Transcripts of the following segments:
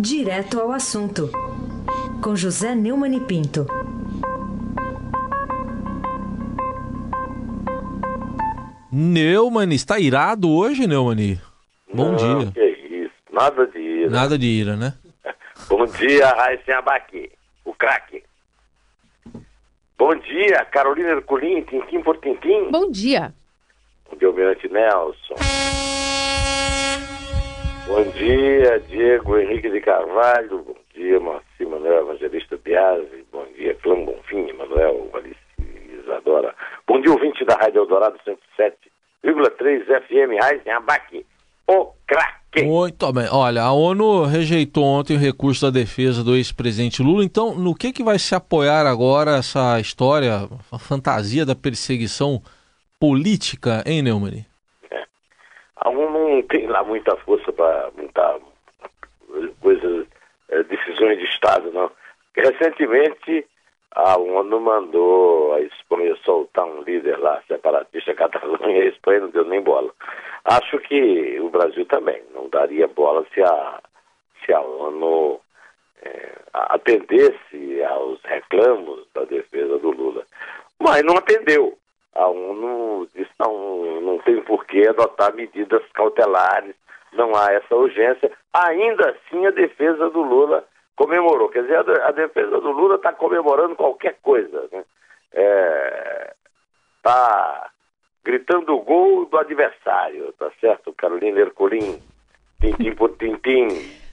Direto ao assunto, com José Neumann e Pinto. Neumann, está irado hoje, Neumann? Bom Não, dia. Que isso, nada de ira. Nada de ira, né? Bom dia, Raíssen Abaque, o craque. Bom dia, Carolina Herculin, Tintim por Tintim. Bom dia. Bom dia, Almirante Nelson. Bom dia, Diego Henrique de Carvalho. Bom dia, Marci Manuel Evangelista Biasi. Bom dia, Clã Bonfim, Manuel Alice Isadora. Bom dia, ouvinte da Rádio Eldorado 107,3 FM, Raíssen Abaque, o craque. Muito bem. Olha, a ONU rejeitou ontem o recurso da defesa do ex-presidente Lula. Então, no que, que vai se apoiar agora essa história, a fantasia da perseguição política, hein, Neumann? A ONU não tem lá muita força para montar coisas, eh, decisões de Estado, não. Recentemente, a ONU mandou a Espanha soltar um líder lá, separatista catalão, e a Espanha não deu nem bola. Acho que o Brasil também não daria bola se a, se a ONU eh, atendesse aos reclamos da defesa do Lula. Mas não atendeu. A ONU disse não, não tem por que adotar medidas cautelares, não há essa urgência. Ainda assim, a defesa do Lula comemorou. Quer dizer, a, defesa do Lula está comemorando qualquer coisa. Né? Está gritando o gol do adversário, tá certo? Carolina Herculin, tintim por tintim.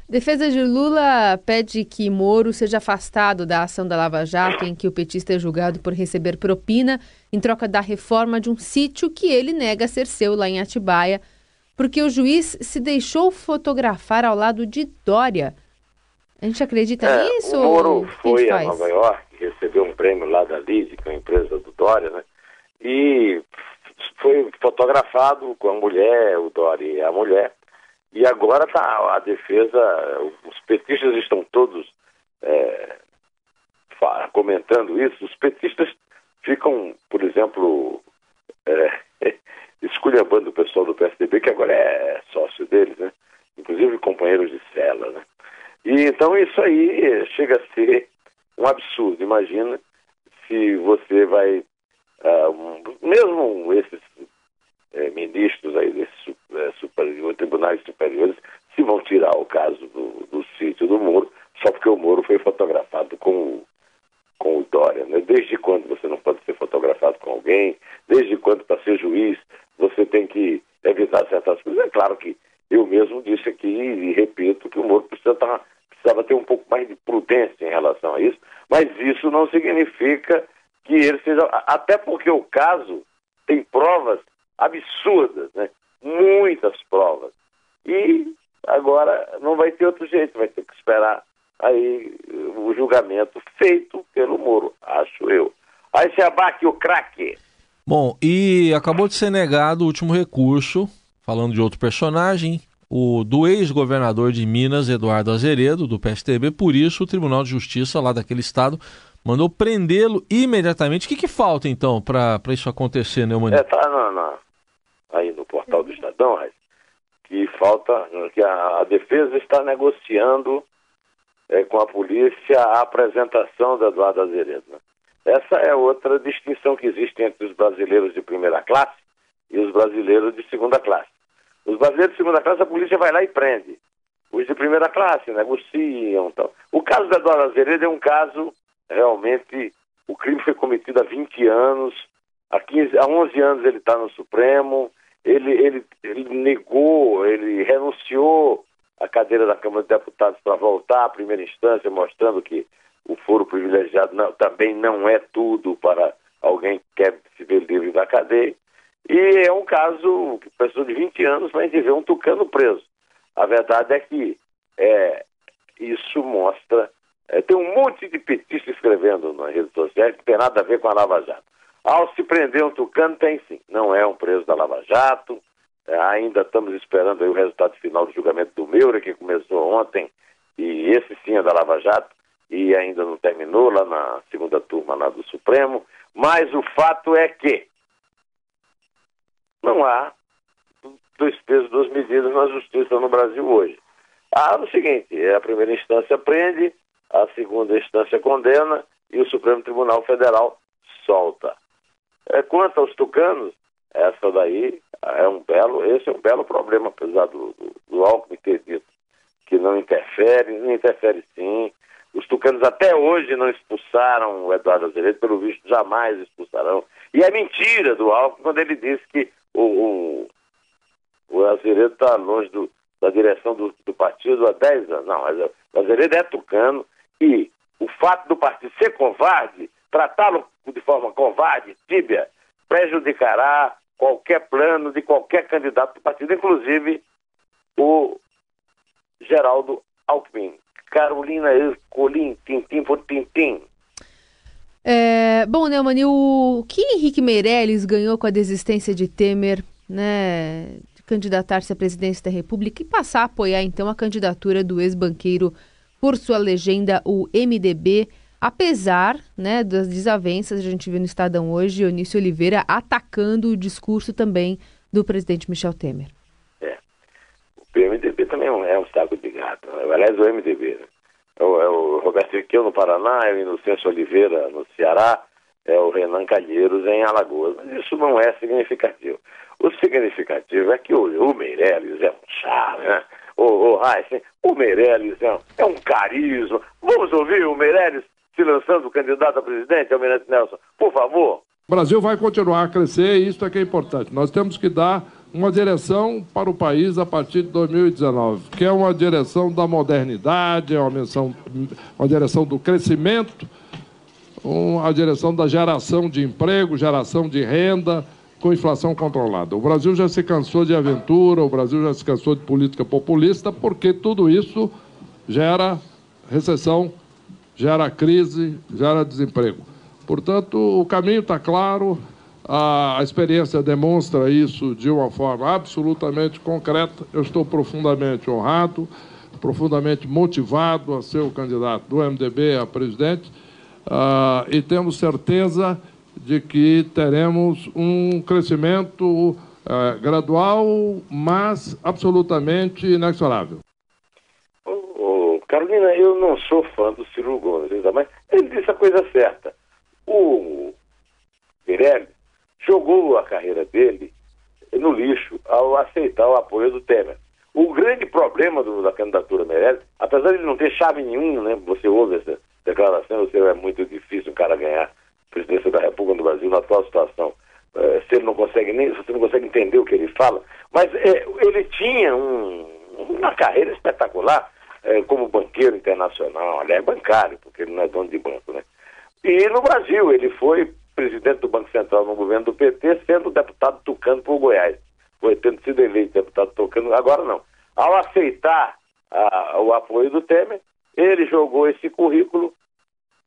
Defesa de Lula pede que Moro seja afastado da ação da Lava Jato, em que o petista é julgado por receber propina em troca da reforma de um sítio que ele nega ser seu lá em Atibaia, porque o juiz se deixou fotografar ao lado de Dória. A gente acredita É, nisso? o Moro ou o que a foi a faz? Nova York, recebeu um prêmio lá da LID, que é a empresa do Dória, né? E foi fotografado com a mulher, o Dória e a mulher. E agora tá a defesa, os petistas estão todos é, comentando isso. Os petistas ficam, por exemplo, é, esculhambando o pessoal do PSDB, que agora é sócio deles, né? Inclusive companheiros de cela, né? E então isso aí chega a ser um absurdo. Imagina se você vai, ah, mesmo esses eh, ministros aí desses eh, superior, tribunais superiores, se vão tirar o caso do, do sítio do Moro, só porque o Moro foi fotografado com, com o Dória. Né? Desde quando você não pode ser fotografado com alguém? Desde quando, para ser juiz, você tem que evitar certas coisas? É claro que eu mesmo disse aqui e repito que o Moro precisa tá- precisava ter um pouco mais de prudência em relação a isso, mas isso não significa que ele seja. Até porque o caso tem provas absurdas, né? Muitas provas. E agora não vai ter outro jeito, vai ter que esperar aí o julgamento feito pelo Moro, acho eu. Aí se abaque o craque. Bom, e acabou de ser negado o último recurso, falando de outro personagem, o do ex-governador de Minas, Eduardo Azeredo, do PSTB. Por isso, o Tribunal de Justiça lá daquele estado mandou prendê-lo imediatamente. O que, que falta, então, para isso acontecer, Neumann? É, tá na, na- aí no portal do Estadão, que falta, que a, a defesa está negociando é, com a polícia a apresentação do Eduardo Azeredo. né? Essa é outra distinção que existe entre os brasileiros de primeira classe e os brasileiros de segunda classe. Os brasileiros de segunda classe, a polícia vai lá e prende. Os de primeira classe negociam. Tal. O caso do Eduardo Azeredo é um caso, realmente, o crime foi cometido há 20 anos, há, 15, há 11 anos ele está no Supremo, ele, ele, ele negou, ele renunciou à cadeira da Câmara de Deputados para voltar à primeira instância, mostrando que foro privilegiado não- também não é tudo para alguém que quer se ver livre da cadeia. E é um caso pessoa de 20 anos vai ver um tucano preso. A verdade é que é, isso mostra. é, tem um monte de petista escrevendo nas redes sociais que tem nada a ver com a Lava Jato. Ao se prender um tucano, tem sim. Não é um preso da Lava Jato. É, ainda estamos esperando o resultado final do julgamento do Meura, que começou ontem. E esse sim é da Lava Jato. E ainda não terminou lá na segunda turma lá do Supremo. Mas o fato é que não há dois pesos, duas medidas na justiça no Brasil hoje. Ah, no seguinte, a primeira instância prende, a segunda instância condena e o Supremo Tribunal Federal solta. É, quanto aos tucanos, essa daí é um belo, esse é um belo problema, apesar do, do, do Alckmin ter dito que não interfere, não interfere sim. Os tucanos até hoje não expulsaram o Eduardo Azevedo, pelo visto jamais expulsarão. E é mentira do Alckmin quando ele disse que o, o, o Azevedo está longe do, da direção do, do, partido há 10 anos. Não, mas o Azevedo é tucano e o fato do partido ser covarde, tratá-lo de forma covarde, tíbia, prejudicará qualquer plano de qualquer candidato do partido, inclusive o Geraldo Alckmin. Carolina Ercolim, tintim por tintim. É, bom, Neumann, o que Henrique Meirelles ganhou com a desistência de Temer, né, de candidatar-se à presidência da República e passar a apoiar, então, a candidatura do ex-banqueiro por sua legenda, o MDB, apesar né, das desavenças, a gente viu no Estadão hoje, Eunício Oliveira atacando o discurso também do presidente Michel Temer. O MDB também é um, é um saco de gato. Né? Aliás, o MDB, né? é, o, é o Roberto Riquel no Paraná, é o Inocêncio Oliveira no Ceará, é o Renan Calheiros em Alagoas. Mas isso não é significativo. O significativo é que o, o Meirelles é um chá, né? O, o, Heisen, o Meirelles é um, é um carisma. Vamos ouvir o Meirelles se lançando candidato a presidente, Almirante Nelson, por favor. O Brasil vai continuar a crescer e isso é que é importante. Nós temos que dar uma direção para o país a partir de 2019, que é uma direção da modernidade, é uma, direção, uma direção do crescimento, uma direção da geração de emprego, geração de renda, com inflação controlada. O Brasil já se cansou de aventura, o Brasil já se cansou de política populista, porque tudo isso gera recessão gera crise, gera desemprego. Portanto, o caminho está claro, a, experiência demonstra isso de uma forma absolutamente concreta. Eu estou profundamente honrado, profundamente motivado a ser o candidato do MDB a presidente uh, e temos certeza de que teremos um crescimento uh, gradual, mas absolutamente inexorável. Carolina, eu não sou fã do Ciro Gomes, mas ele disse a coisa certa. O Pirelli jogou a carreira dele no lixo ao aceitar o apoio do Temer. O grande problema do, da candidatura Meirelles, apesar de ele não ter chave nenhuma, né? Você ouve essa declaração, você é muito difícil um cara ganhar a presidência da República do Brasil na atual situação. É, ele não consegue nem, você não consegue entender o que ele fala, mas é, ele tinha um, uma carreira espetacular é, como banqueiro internacional, aliás, é bancário, porque ele não é dono de banco, né? E no Brasil, ele foi presidente do Banco Central no governo do PT, sendo deputado tucano por Goiás. Foi tendo sido eleito deputado tucano, agora não. Ao aceitar a, o apoio do Temer, ele jogou esse currículo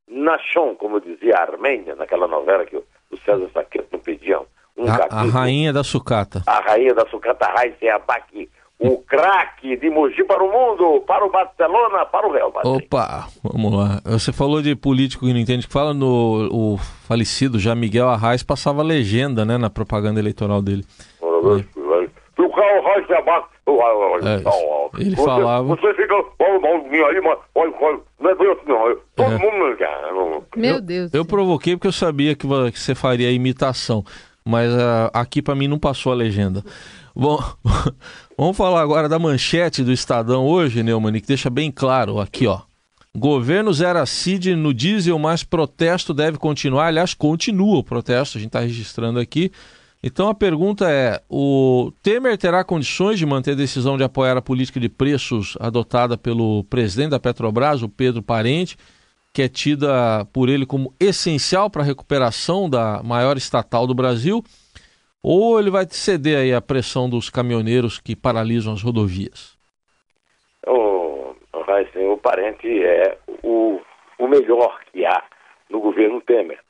na chão, como dizia a Armênia, naquela novela que o, César Saqueto não pedia um a, a rainha da sucata. A rainha da sucata, Raíssa Abaqui o craque de Mogi para o mundo, para o Barcelona, para o Real Madrid. Opa, vamos lá. Você falou de político que não entende que fala no o falecido já Miguel Arraes passava legenda, né, na propaganda eleitoral dele. É, ele falava. Você fica. Todo é. mundo. Meu Deus. Eu, eu provoquei porque eu sabia que você faria a imitação, mas uh, aqui para mim não passou a legenda. Bom, vamos falar agora da manchete do Estadão hoje, Neumann, que deixa bem claro aqui, ó. Governo zera CID no diesel, mas protesto deve continuar. Aliás, continua o protesto, a gente está registrando aqui. Então a pergunta é: o Temer terá condições de manter a decisão de apoiar a política de preços adotada pelo presidente da Petrobras, o Pedro Parente, que é tida por ele como essencial para a recuperação da maior estatal do Brasil? Ou ele vai ceder aí à pressão dos caminhoneiros que paralisam as rodovias? O, o, parente é o, o melhor que há no governo Temer.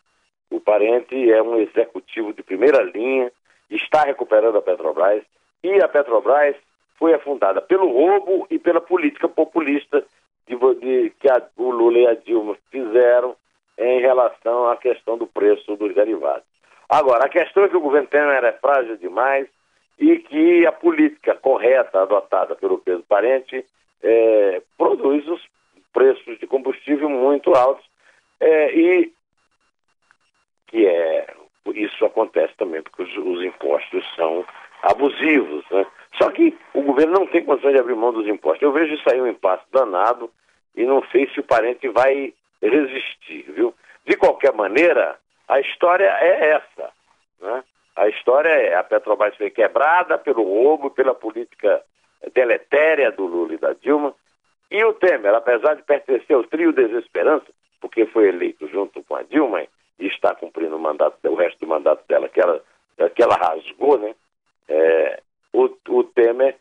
O parente é um executivo de primeira linha, está recuperando a Petrobras e a Petrobras foi afundada pelo roubo e pela política populista de, de, que a, o Lula e a Dilma fizeram em relação à questão do preço dos derivados. Agora, a questão é que o governo Temer é frágil demais e que a política correta adotada pelo Pedro Parente é, produz os preços de combustível muito altos é, e que é isso acontece também porque os, os impostos são abusivos, né? Só que o governo não tem condições de abrir mão dos impostos. Eu vejo isso aí um impasse danado e não sei se o parente vai resistir, viu? De qualquer maneira, a história é essa, né? A história é a Petrobras foi quebrada pelo roubo, pela política deletéria do Lula e da Dilma. E o Temer, apesar de pertencer ao trio Desesperança, porque foi eleito junto com a Dilma e está cumprindo o mandato, o resto do mandato dela, que ela, que ela rasgou, né? É, o, o Temer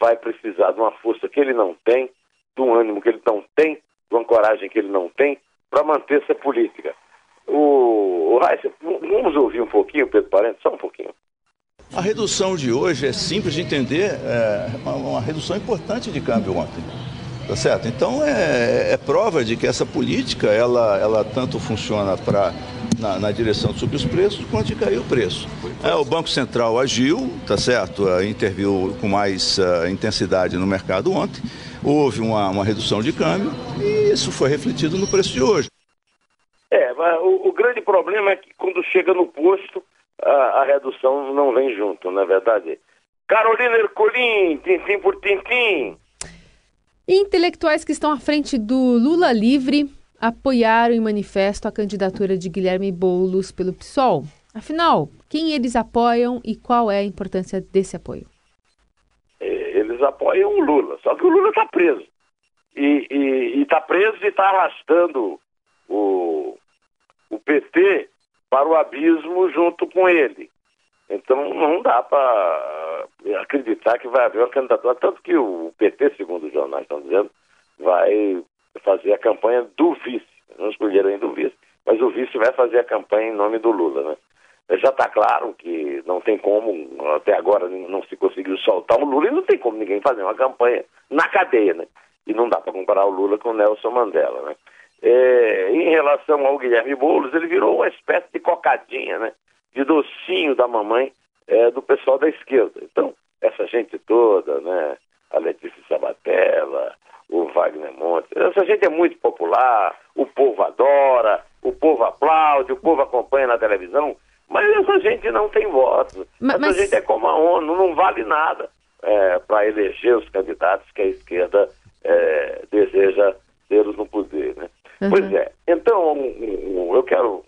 vai precisar de uma força que ele não tem, de um ânimo que ele não tem, de uma coragem que ele não tem, para manter essa política. Vamos ouvir um pouquinho, Pedro Parente, só um pouquinho. A redução de hoje é simples de entender, é uma, uma redução importante de câmbio ontem. Tá certo? Então é, é, prova de que essa política ela, ela tanto funciona para na, na, direção de subir os preços quanto de cair o preço. É, o Banco Central agiu, tá certo? Uh, interviu com mais uh, intensidade no mercado ontem. Houve uma, uma redução de câmbio e isso foi refletido no preço de hoje. É, o, o grande problema é que quando chega no posto, a, a redução não vem junto, não é verdade? Carolina Ercolim, tintim por tintim. Intelectuais que estão à frente do Lula Livre apoiaram em manifesto a candidatura de Guilherme Boulos pelo PSOL. Afinal, quem eles apoiam e qual é a importância desse apoio? É, eles apoiam o Lula, só que o Lula está preso. E está preso e está arrastando o, o PT para o abismo junto com ele. Então não dá para acreditar que vai haver uma candidatura. Tanto que o PT, segundo os jornais estão dizendo, vai fazer a campanha do vice. Não escolheram ainda o vice, mas o vice vai fazer a campanha em nome do Lula, né? Já está claro que não tem como, até agora não se conseguiu soltar o Lula e não tem como ninguém fazer uma campanha na cadeia, né? E não dá para comparar o Lula com o Nelson Mandela, né? É, em relação ao Guilherme Boulos, ele virou uma espécie de cocadinha, né? De docinho da mamãe é, do pessoal da esquerda. Então, essa gente toda, né? A Letícia Sabatella, o Wagner Montes. Essa gente é muito popular, o povo adora, o povo aplaude, o povo acompanha na televisão, mas essa gente não tem voto. Mas, essa mas... gente é como a ONU, não vale nada é, para eleger os candidatos que a esquerda é, deseja tê-los no poder. Né? Uhum. Pois é, então eu quero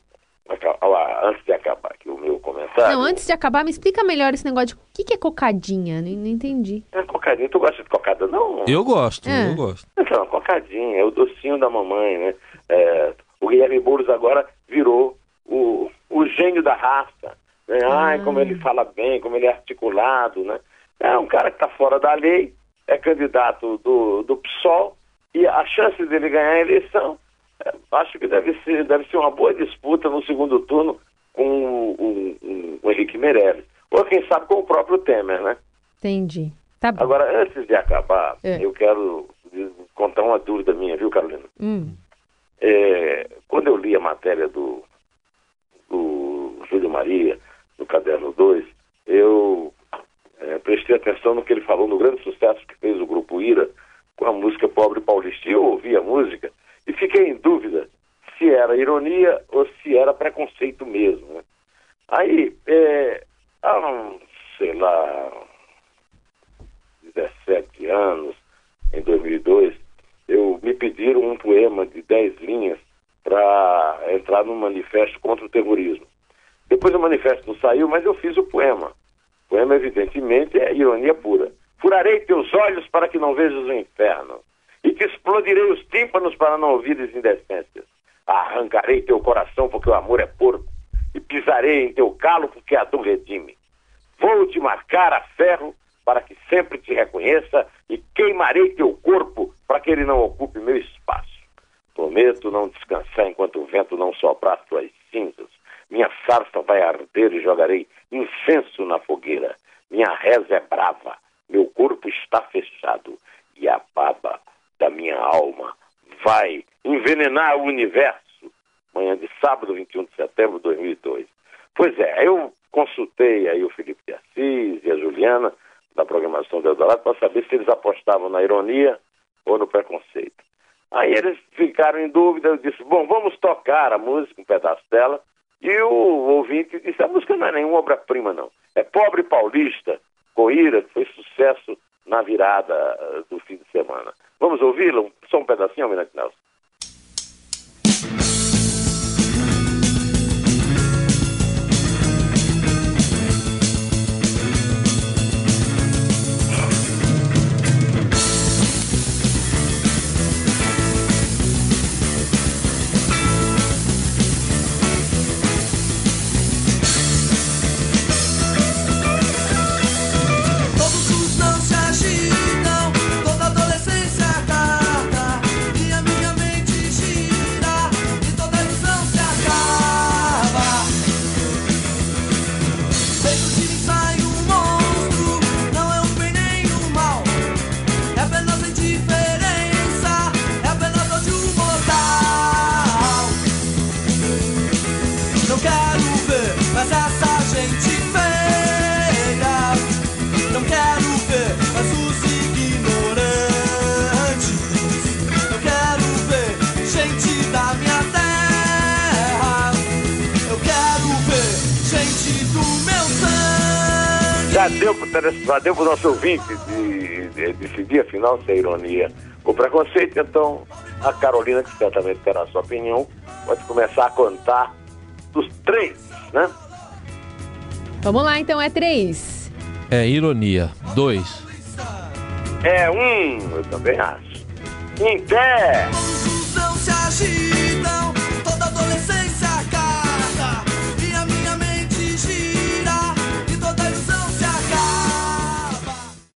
antes de acabar aqui o meu comentário. Não, antes de acabar, me explica melhor esse negócio de o que, que é cocadinha? Não, não entendi. É cocadinha. Tu gosta de cocada, não? Eu gosto, é. eu gosto. Então, cocadinha, é o docinho da mamãe, né? É, o Guilherme Boulos agora virou o, o gênio da raça. Né? Ai, como ele ah. fala bem, como ele é articulado, né? É um cara que está fora da lei, é candidato do, do PSOL, e a chance dele ganhar a eleição acho que deve ser, deve ser uma boa disputa no segundo turno com o, o, o Henrique Meirelles. Ou quem sabe com o próprio Temer, né? Entendi. Tá bom. Agora, antes de acabar, é. eu quero contar uma dúvida minha, viu, Carolina? Hum. É, quando eu li a matéria do, do Júlio Maria, no Caderno 2, eu é, prestei atenção no que ele falou no grande sucesso que fez o Grupo Ira com a música Pobre Paulista. E eu ouvi a música e fiquei em dúvida se era ironia ou se era preconceito mesmo. Né? Aí, é, há, sei lá, 17 anos, em 2002, eu me pediram um poema de 10 linhas para entrar no manifesto contra o terrorismo. Depois o manifesto não saiu, mas eu fiz o poema. O poema, evidentemente, é ironia pura. Furarei teus olhos para que não vejas o inferno e te explodirei os tímpanos para não ouvires indecências. Arrancarei teu coração porque o amor é porco, e pisarei em teu calo porque a dor redime. Vou te marcar a ferro para que sempre te reconheça e queimarei teu corpo para que ele não ocupe meu espaço. Prometo não descansar enquanto o vento não soprar tuas cinzas. Minha sarça vai arder e jogarei incenso na fogueira. Minha reza é brava, meu corpo está fechado e a baba da minha alma vai envenenar o universo. Manhã de sábado, 21 de setembro de 2002. Pois é, eu consultei aí o Felipe de Assis e a Juliana da programação do Eldorado para saber se eles apostavam na ironia ou no preconceito. Aí eles ficaram em dúvida, eu disse, bom, vamos tocar a música, um pedaço dela, e o ouvinte disse, a música não é nenhuma obra-prima, não. É Pobre Paulista, Coíra, que foi sucesso na virada eh, do fim de semana. Vamos ouvi-la? Só um pedacinho, Almirante Nelson. Deu para o nosso ouvinte de, de, decidir, afinal, se é ironia ou preconceito. Então, a Carolina, que certamente terá a sua opinião, pode começar a contar dos três, né? Vamos lá, então, é três. É ironia. Dois. É um, eu também acho. Em pé. Não se agir.